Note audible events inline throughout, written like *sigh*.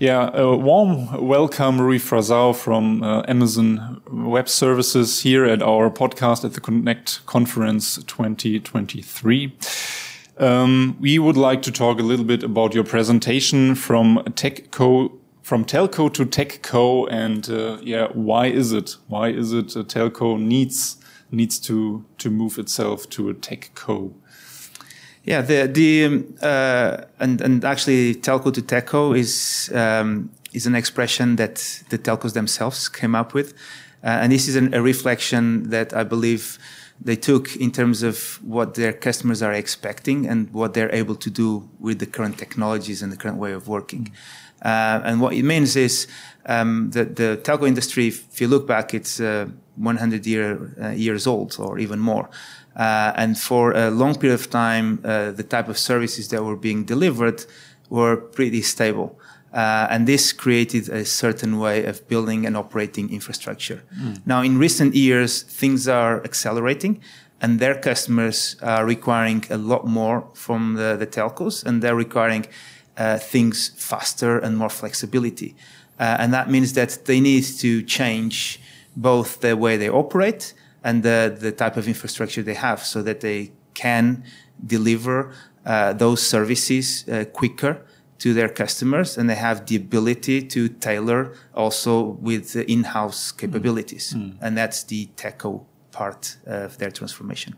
Yeah, a warm welcome, Rui Frazao from uh, Amazon Web Services here at our podcast at the Connect Conference 2023. Um, we would like to talk a little bit about your presentation from TechCo, from telco to TechCo, and uh, yeah, why is it? Why is it a telco needs needs to to move itself to a TechCo? Yeah, the the um, uh, and and actually telco to techco is um, is an expression that the telcos themselves came up with, uh, and this is an, a reflection that I believe they took in terms of what their customers are expecting and what they're able to do with the current technologies and the current way of working. Uh, and what it means is um, that the telco industry, if you look back, it's uh, 100 year, uh, years old or even more. Uh, and for a long period of time, uh, the type of services that were being delivered were pretty stable. Uh, and this created a certain way of building and operating infrastructure. Mm. Now, in recent years, things are accelerating and their customers are requiring a lot more from the, the telcos and they're requiring uh, things faster and more flexibility. Uh, and that means that they need to change both the way they operate and the, the type of infrastructure they have so that they can deliver uh, those services uh, quicker to their customers and they have the ability to tailor also with in-house capabilities mm. and that's the techco part of their transformation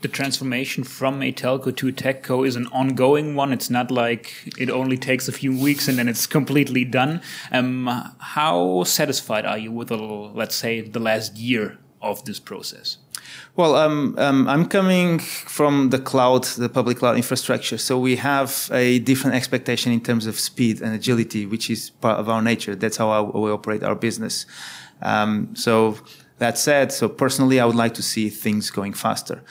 the transformation from a telco to a techco is an ongoing one. It's not like it only takes a few weeks and then it's completely done. Um, how satisfied are you with, the, let's say, the last year of this process? Well, um, um, I'm coming from the cloud, the public cloud infrastructure. So we have a different expectation in terms of speed and agility, which is part of our nature. That's how we operate our business. Um, so that said, so personally, I would like to see things going faster.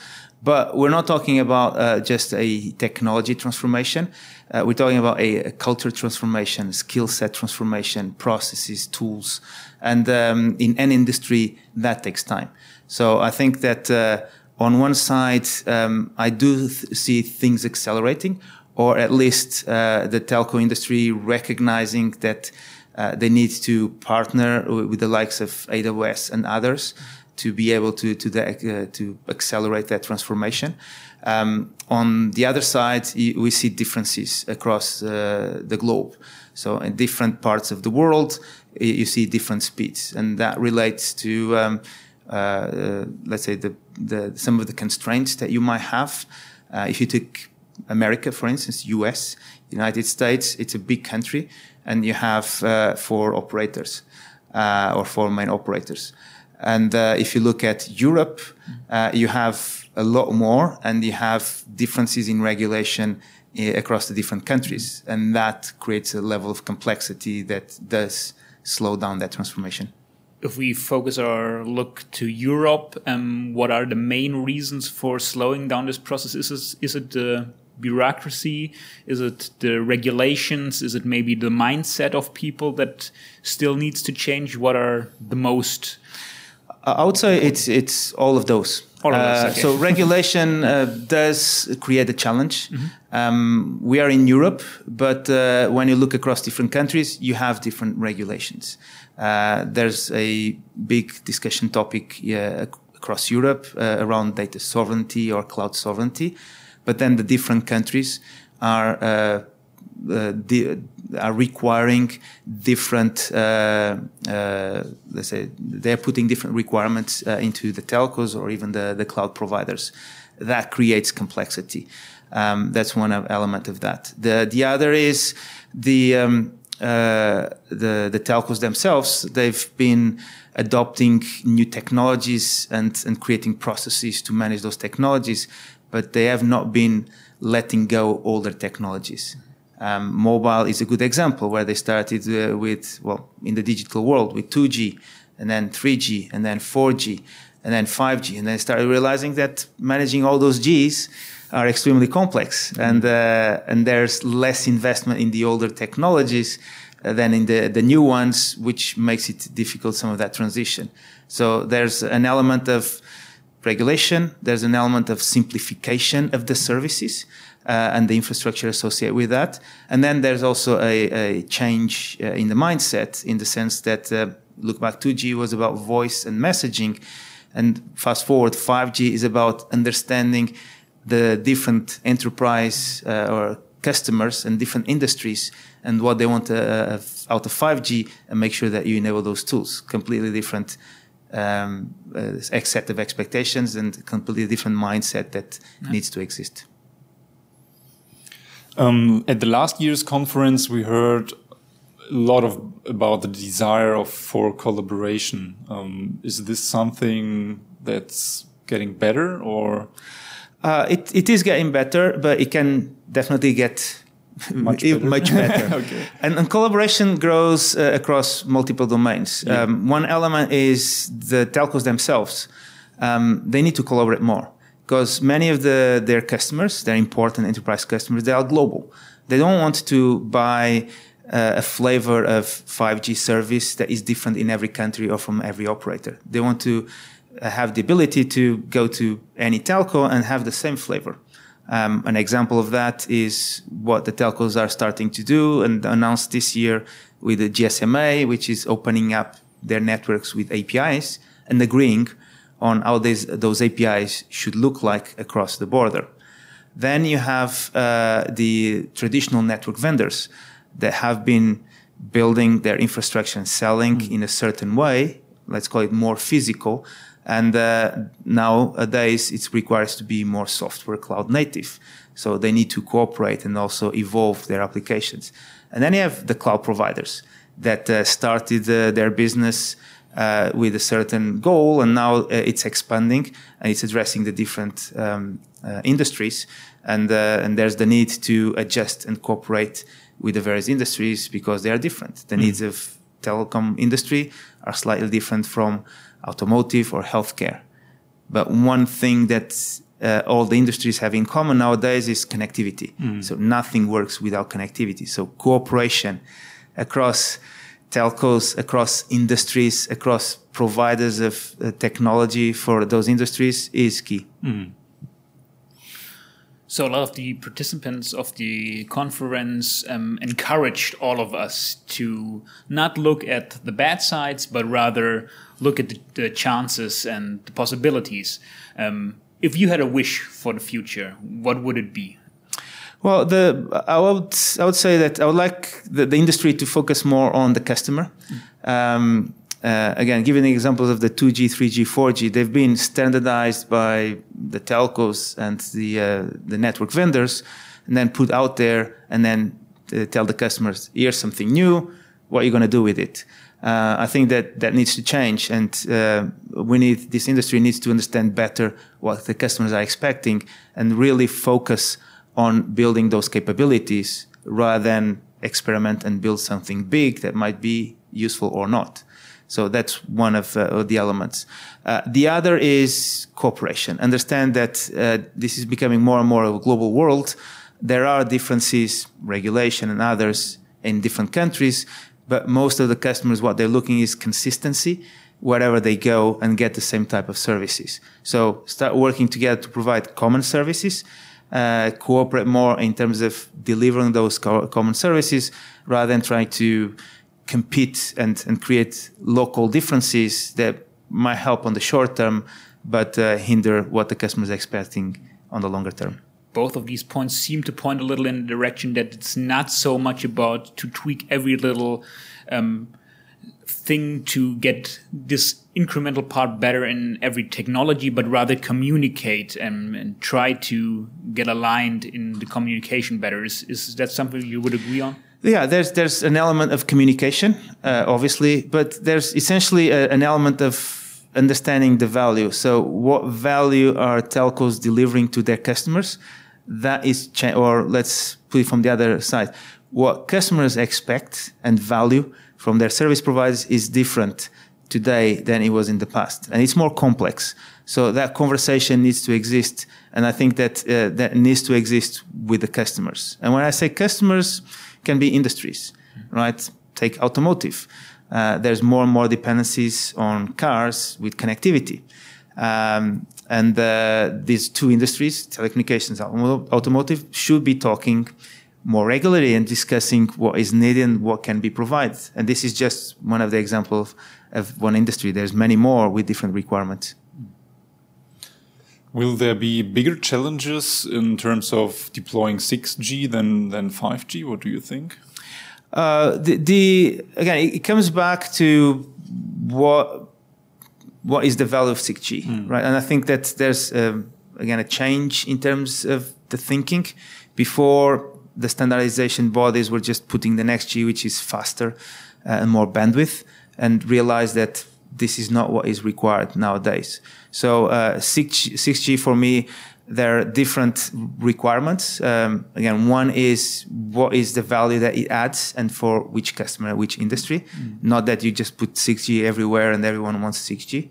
But we're not talking about uh, just a technology transformation. Uh, we're talking about a, a culture transformation, skill set transformation, processes, tools. And um, in any industry, that takes time. So I think that uh, on one side, um, I do th- see things accelerating, or at least uh, the telco industry recognizing that uh, they need to partner with the likes of AWS and others to be able to to, the, uh, to accelerate that transformation. Um, on the other side, we see differences across uh, the globe. So in different parts of the world, you see different speeds, and that relates to um, uh, uh, let's say the, the some of the constraints that you might have. Uh, if you take America, for instance, U.S., United States, it's a big country, and you have uh, four operators uh, or four main operators. And if you look at Europe, you have a lot more and you have differences in regulation uh, across the different countries. And that creates a level of complexity that does slow down that transformation. If we focus our look to Europe, um, what are the main reasons for slowing down this process? Is it, is it the bureaucracy? Is it the regulations? Is it maybe the mindset of people that still needs to change? What are the most I would say it's it's all of those. All of those uh, so regulation uh, does create a challenge. *laughs* Mm-hmm. Um, we are in Europe, but uh, when you look across different countries, you have different regulations. Uh, there's a big discussion topic across Europe uh, around data sovereignty or cloud sovereignty, but then the different countries are uh, are requiring different, uh, uh, let's say, they're putting different requirements uh, into the telcos or even the, the cloud providers. That creates complexity. Um, that's one element of that. The the other is the um, uh, the the telcos themselves. They've been adopting new technologies and and creating processes to manage those technologies, but they have not been letting go older technologies. Um, mobile is a good example where they started uh, with, well, in the digital world with 2G and then 3G and then 4G and then 5G. And they started realizing that managing all those Gs are extremely complex, and uh, and there's less investment in the older technologies uh, than in the the new ones, which makes it difficult some of that transition. So there's an element of regulation. There's an element of simplification of the services. Uh, and the infrastructure associated with that. And then there's also a, a change uh, in the mindset in the sense that uh, look back 2G was about voice and messaging. And fast forward 5G is about understanding the different enterprise uh, or customers and different industries and what they want uh, out of 5G and make sure that you enable those tools. Completely different um, uh, set of expectations and completely different mindset that yeah. needs to exist. Um, at the last year's conference, we heard a lot of about the desire of for collaboration. Um, is this something that's getting better, or uh, it it is getting better, but it can definitely get *laughs* much better. *laughs* much better. *laughs* okay. and, and, collaboration grows uh, across multiple domains. Yeah. Um, one element is the telcos themselves. Um, they need to collaborate more because many of the their customers, their important enterprise customers, they are global. They don't want to buy uh, a flavor of 5G service that is different in every country or from every operator. They want to uh, have the ability to go to any telco and have the same flavor. Um, an example of that is what the telcos are starting to do and announced this year with the GSMA, which is opening up their networks with APIs and agreeing on how these, those APIs should look like across the border. Then you have uh, the traditional network vendors that have been building their infrastructure and selling mm. in a certain way. Let's call it more physical and uh, nowadays it requires to be more software cloud native. So they need to cooperate and also evolve their applications. And then you have the cloud providers that uh, started uh, their business uh, with a certain goal, and now uh, it's expanding and it's addressing the different um, uh, industries. And and there's the need to adjust and cooperate with the various industries because they are different. The mm. needs of telecom industry are slightly different from automotive or healthcare. But one thing that uh, all the industries have in common nowadays is connectivity. Mm. So nothing works without connectivity. So cooperation across telcos, across industries, across providers of uh, technology for those industries is key. Mm. So a lot of the participants of the conference um, encouraged all of us to not look at the bad sides, but rather look at the, the chances and the possibilities. Um, if you had a wish for the future, what would it be? Well, the I would I would say that I would like the, the industry to focus more on the customer. Um, uh, again, giving the examples of the 2G, 3G, 4G, they've been standardized by the telcos and the uh, the network vendors, and then put out there, and then uh, tell the customers, "Here's something new. What are you going to do with it?" Uh, I think that that needs to change, and uh, we need this industry needs to understand better what the customers are expecting, and really focus on building those capabilities rather than experiment and build something big that might be useful or not. So that's one of uh, the elements. Uh, the other is cooperation. Understand that uh, this is becoming more and more of a global world. There are differences, regulation and others in different countries, but most of the customers, what they're looking is consistency wherever they go and get the same type of services. So start working together to provide common services, uh, cooperate more in terms of delivering those co- common services rather than trying to compete and, and create local differences that might help on the short term, but uh, hinder what the customer is expecting on the longer term. Both of these points seem to point a little in the direction that it's not so much about to tweak every little um, thing to get this incremental part better in every technology, but rather communicate and, and try to get aligned in the communication better. Is, is that something you would agree on? Yeah, there's there's an element of communication, uh, obviously, but there's essentially a, an element of understanding the value. So, what value are telcos delivering to their customers? That is, cha- or let's put it from the other side. What customers expect and value from their service providers is different today than it was in the past, and it's more complex. So that conversation needs to exist, and I think that uh, that needs to exist with the customers. And when I say customers, can be industries, right? Take automotive. Uh, there's more and more dependencies on cars with connectivity. Um, and uh, these two industries, telecommunications, automotive, should be talking more regularly and discussing what is needed and what can be provided. And this is just one of the examples of one industry. There's many more with different requirements. Will there be bigger challenges in terms of deploying 6G than, than 5G? What do you think? Uh, the, the, again, it, it, comes back to what what is the value of 6G, mm. right? And I think that there's um, again a change in terms of the thinking. Before the standardization bodies were just putting the next G, which is faster uh, and more bandwidth, and realized that this is not what is required nowadays. So uh, 6G, 6G for me, there are different requirements. Um, again, one is what is the value that it adds and for which customer, which industry. Mm. Not that you just put 6G everywhere and everyone wants 6G.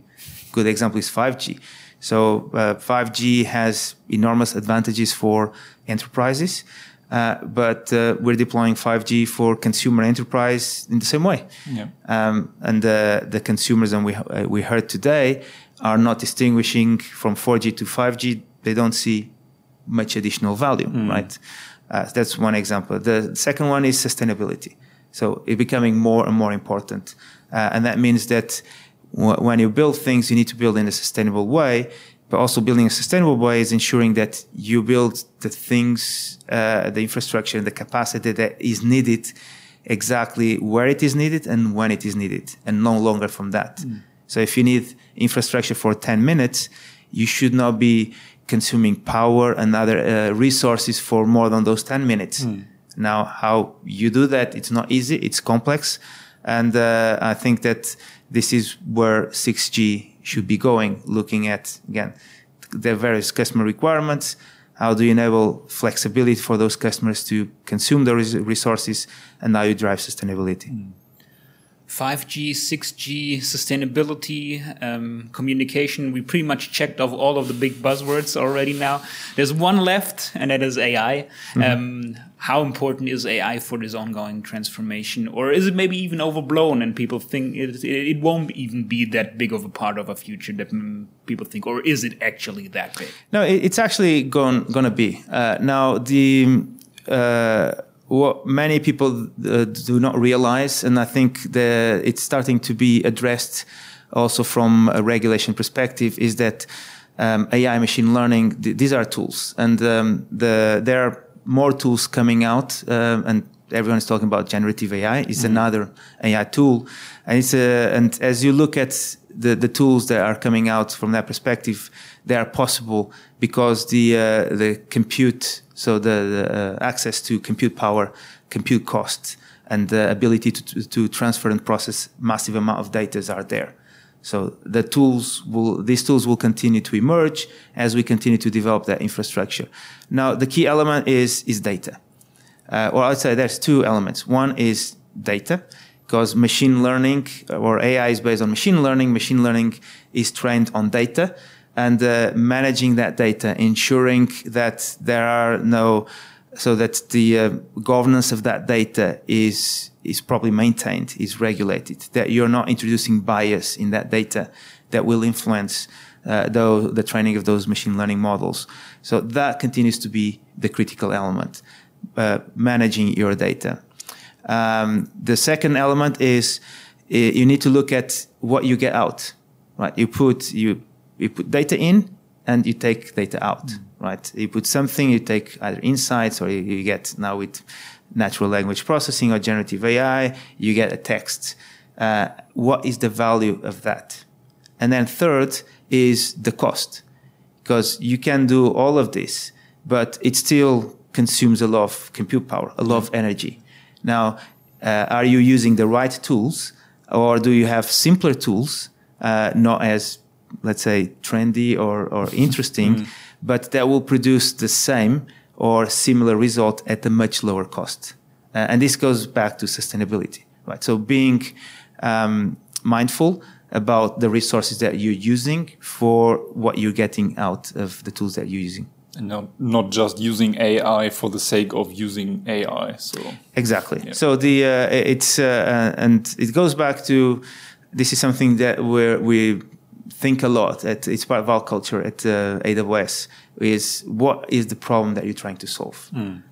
Good example is 5G. So uh, 5G has enormous advantages for enterprises. Uh, but uh, we're deploying 5G for consumer enterprise in the same way. Yeah. Um, and uh, the consumers, and we uh, we heard today, are not distinguishing from 4G to 5G. They don't see much additional value, mm. right? Uh, that's one example. The second one is sustainability. So it's becoming more and more important, and that means that w- when you build things, you need to build in a sustainable way but also building a sustainable way is ensuring that you build the things, uh, the infrastructure and the capacity that is needed exactly where it is needed and when it is needed and no longer from that. Mm. So if you need infrastructure for 10 minutes, you should not be consuming power and other uh, resources for more than those 10 minutes. Mm. Now, how you do that, it's not easy. It's complex. And uh, I think that this is where 6G should be going, looking at, again, the various customer requirements. How do you enable flexibility for those customers to consume those resources and how you drive sustainability? Mm. 5G, 6G, sustainability, um, communication. We pretty much checked off all of the big buzzwords already now. There's one left, and that is AI. Mm -hmm. um, how important is AI for this ongoing transformation? Or is it maybe even overblown and people think it, it won't even be that big of a part of a future that people think? Or is it actually that big? No, it's actually going to be. Uh, now, the. Uh, what many people uh, do not realize, and I think that it's starting to be addressed also from a regulation perspective, is that um, AI, machine learning, th these are tools, and um, the, there are more tools coming out, uh, and everyone is talking about generative AI. It's mm -hmm. another AI tool, and it's a, and as you look at the, the tools that are coming out from that perspective, they are possible because the uh, the compute so the, the uh, access to compute power, compute cost, and the ability to, to transfer and process massive amount of data are there. So the tools will, these tools will continue to emerge as we continue to develop that infrastructure. Now, the key element is, is data. Uh, or I'd say there's two elements. One is data, because machine learning or AI is based on machine learning. Machine learning is trained on data and uh, managing that data, ensuring that there are no, so that the uh, governance of that data is is properly maintained, is regulated, that you're not introducing bias in that data that will influence uh, the, the training of those machine learning models. So that continues to be the critical element, uh, managing your data. Um, the second element is uh, you need to look at what you get out, right? You put you you put data in and you take data out, mm. right? You put something, you take either insights or you, you, get now with natural language processing or generative AI, you get a text. Uh, what is the value of that? And then third is the cost, because you can do all of this, but it still consumes a lot of compute power, a lot of energy. Now, uh, are you using the right tools, or do you have simpler tools, uh, not as let's say trendy or, or *laughs* interesting, mm. but that will produce the same or similar result at a much lower cost. Uh, and this goes back to sustainability, right? So being um, mindful about the resources that you're using for what you're getting out of the tools that you're using. And not, not just using AI for the sake of using AI. So exactly. Yeah. So the uh, it's uh, and it goes back to this is something that where we think a lot. At, it's part of our culture at uh, AWS. Is what is the problem that you're trying to solve?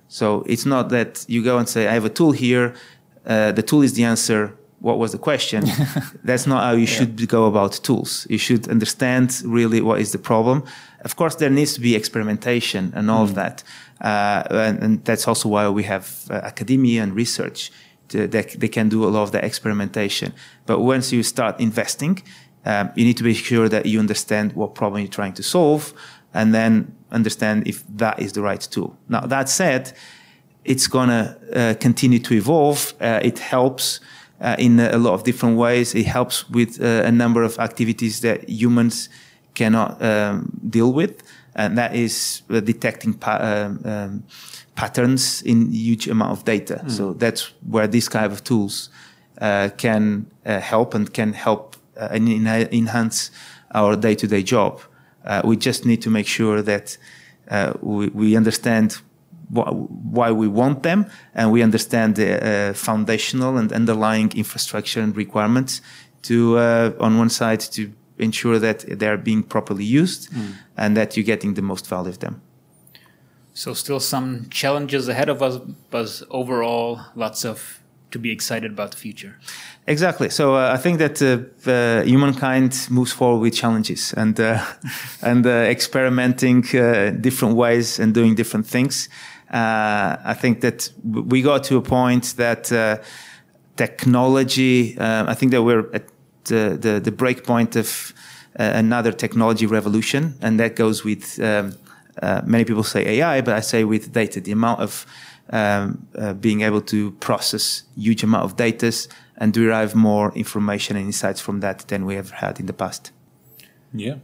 So it's not that you go and say, "I have a tool here. Uh, the tool is the answer." What was the question? *laughs* That's not how you should go about tools. You should understand really what is the problem. Of course, there needs to be experimentation and all of that, uh, and, and that's also why we have uh, academia and research to, that they can do a lot of the experimentation. But once you start investing, um, you need to be sure that you understand what problem you're trying to solve, and then understand if that is the right tool. Now, that said, it's going to uh, continue to evolve. Uh, it helps uh, in a lot of different ways. It helps with uh, a number of activities that humans cannot um, deal with, and that is uh, detecting pa- um, um, patterns in huge amount of data. So that's where these kind of tools uh, can uh, help and can help uh, and en- enhance our day-to-day job. Uh, we just need to make sure that uh, we, we understand why we want them and we understand the uh, foundational and underlying infrastructure and requirements to uh, on one side to ensure that they're being properly used and that you're getting the most value of them So still some challenges ahead of us, but overall lots of to be excited about the future. Exactly. So uh, I think that uh, uh, humankind moves forward with challenges and uh, *laughs* and uh, experimenting uh, different ways and doing different things. Uh, I think that we got to a point that uh, technology. Uh, I think that we're at the the, the break point of uh, another technology revolution, and that goes with. Um, uh, many people say AI, but I say with data, the amount of um, uh, being able to process huge amount of data and derive more information and insights from that than we have had in the past. yeah.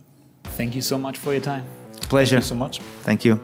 Thank you so much for your time. Pleasure. Thank you so much. Thank you.